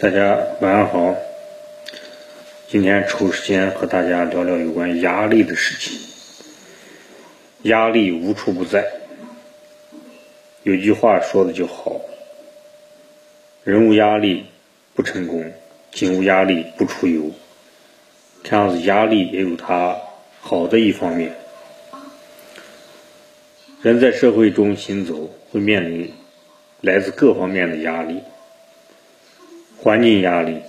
大家晚上好，今天抽时间和大家聊聊有关压力的事情。压力无处不在，有句话说的就好：人无压力不成功，景无压力不出游。看样子压力也有它好的一方面。人在社会中行走，会面临来自各方面的压力。环境压力、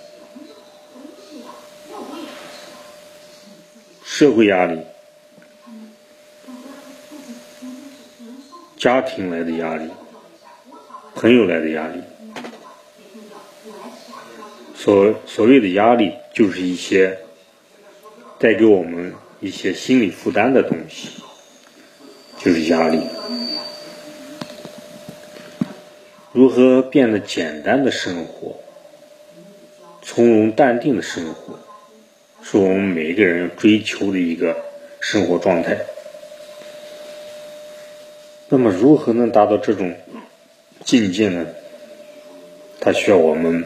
社会压力、家庭来的压力、朋友来的压力，所所谓的压力，就是一些带给我们一些心理负担的东西，就是压力。如何变得简单的生活？从容淡定的生活，是我们每一个人追求的一个生活状态。那么，如何能达到这种境界呢？它需要我们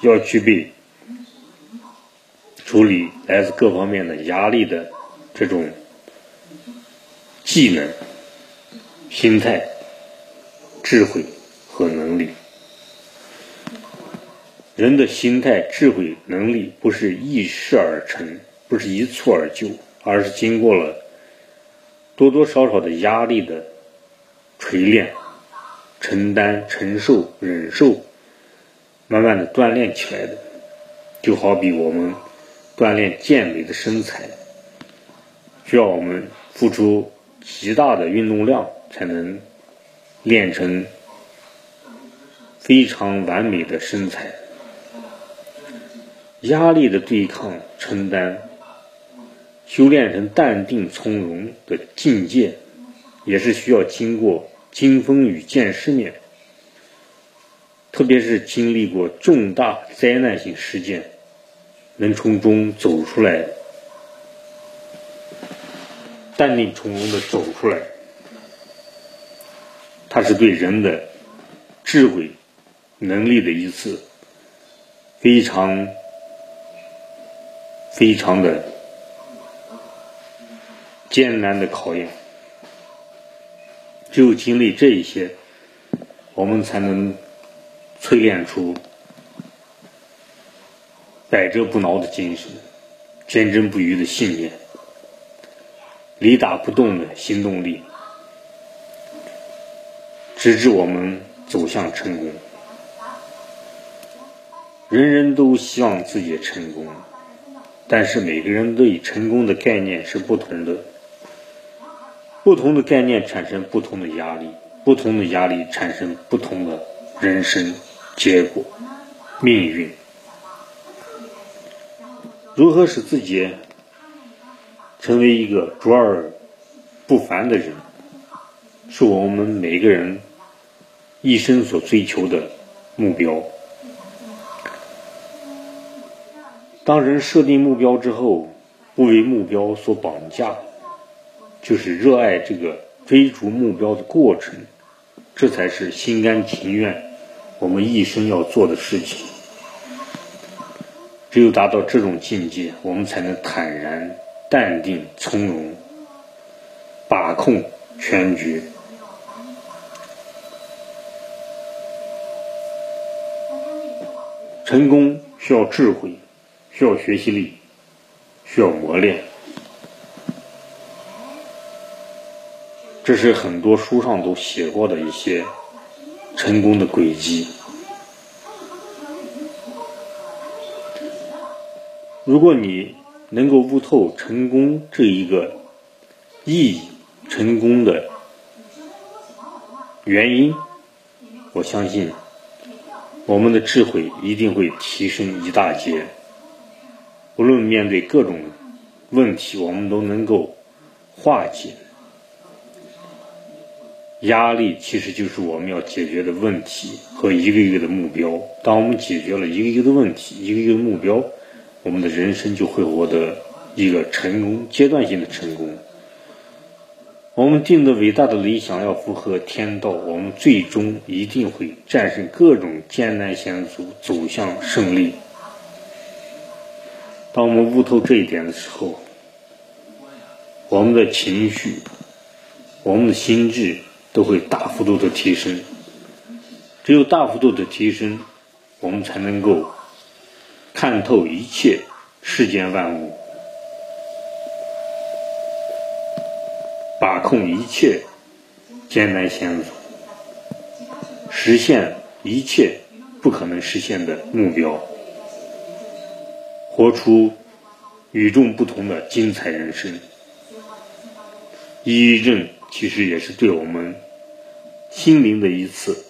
要具备处理来自各方面的压力的这种技能、心态、智慧和能力。人的心态、智慧、能力不是一事而成，不是一蹴而就，而是经过了多多少少的压力的锤炼、承担、承受、忍受，慢慢的锻炼起来的。就好比我们锻炼健美的身材，需要我们付出极大的运动量，才能练成非常完美的身材。压力的对抗、承担、修炼成淡定从容的境界，也是需要经过经风雨、见世面，特别是经历过重大灾难性事件，能从中走出来，淡定从容的走出来，它是对人的智慧、能力的一次非常。非常的艰难的考验，只有经历这一些，我们才能淬炼出百折不挠的精神，坚贞不渝的信念，雷打不动的行动力，直至我们走向成功。人人都希望自己成功。但是每个人对成功的概念是不同的，不同的概念产生不同的压力，不同的压力产生不同的人生结果、命运。如何使自己成为一个卓尔不凡的人，是我们每个人一生所追求的目标。当人设定目标之后，不为目标所绑架，就是热爱这个追逐目标的过程，这才是心甘情愿我们一生要做的事情。只有达到这种境界，我们才能坦然、淡定、从容，把控全局。成功需要智慧。需要学习力，需要磨练，这是很多书上都写过的一些成功的轨迹。如果你能够悟透成功这一个意义、成功的原因，我相信我们的智慧一定会提升一大截。无论面对各种问题，我们都能够化解。压力其实就是我们要解决的问题和一个一个的目标。当我们解决了一个一个的问题、一个一个的目标，我们的人生就会获得一个成功阶段性的成功。我们定的伟大的理想要符合天道，我们最终一定会战胜各种艰难险阻，走向胜利。当我们悟透这一点的时候，我们的情绪、我们的心智都会大幅度的提升。只有大幅度的提升，我们才能够看透一切世间万物。把控一切艰难险阻，实现一切不可能实现的目标，活出与众不同的精彩人生。抑郁症其实也是对我们心灵的一次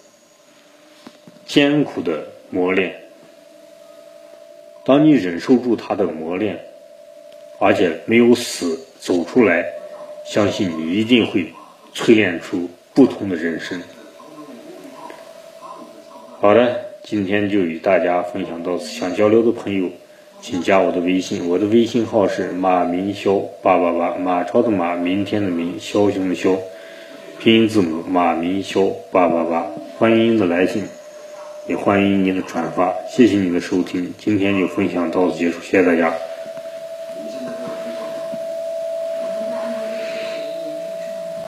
艰苦的磨练。当你忍受住它的磨练，而且没有死，走出来。相信你一定会淬炼出不同的人生。好的，今天就与大家分享到此。想交流的朋友，请加我的微信，我的微信号是马明霄八八八，马超的马，明天的明，枭雄的枭，拼音字母马明霄八八八。欢迎您的来信，也欢迎您的转发。谢谢您的收听，今天就分享到此结束，谢谢大家。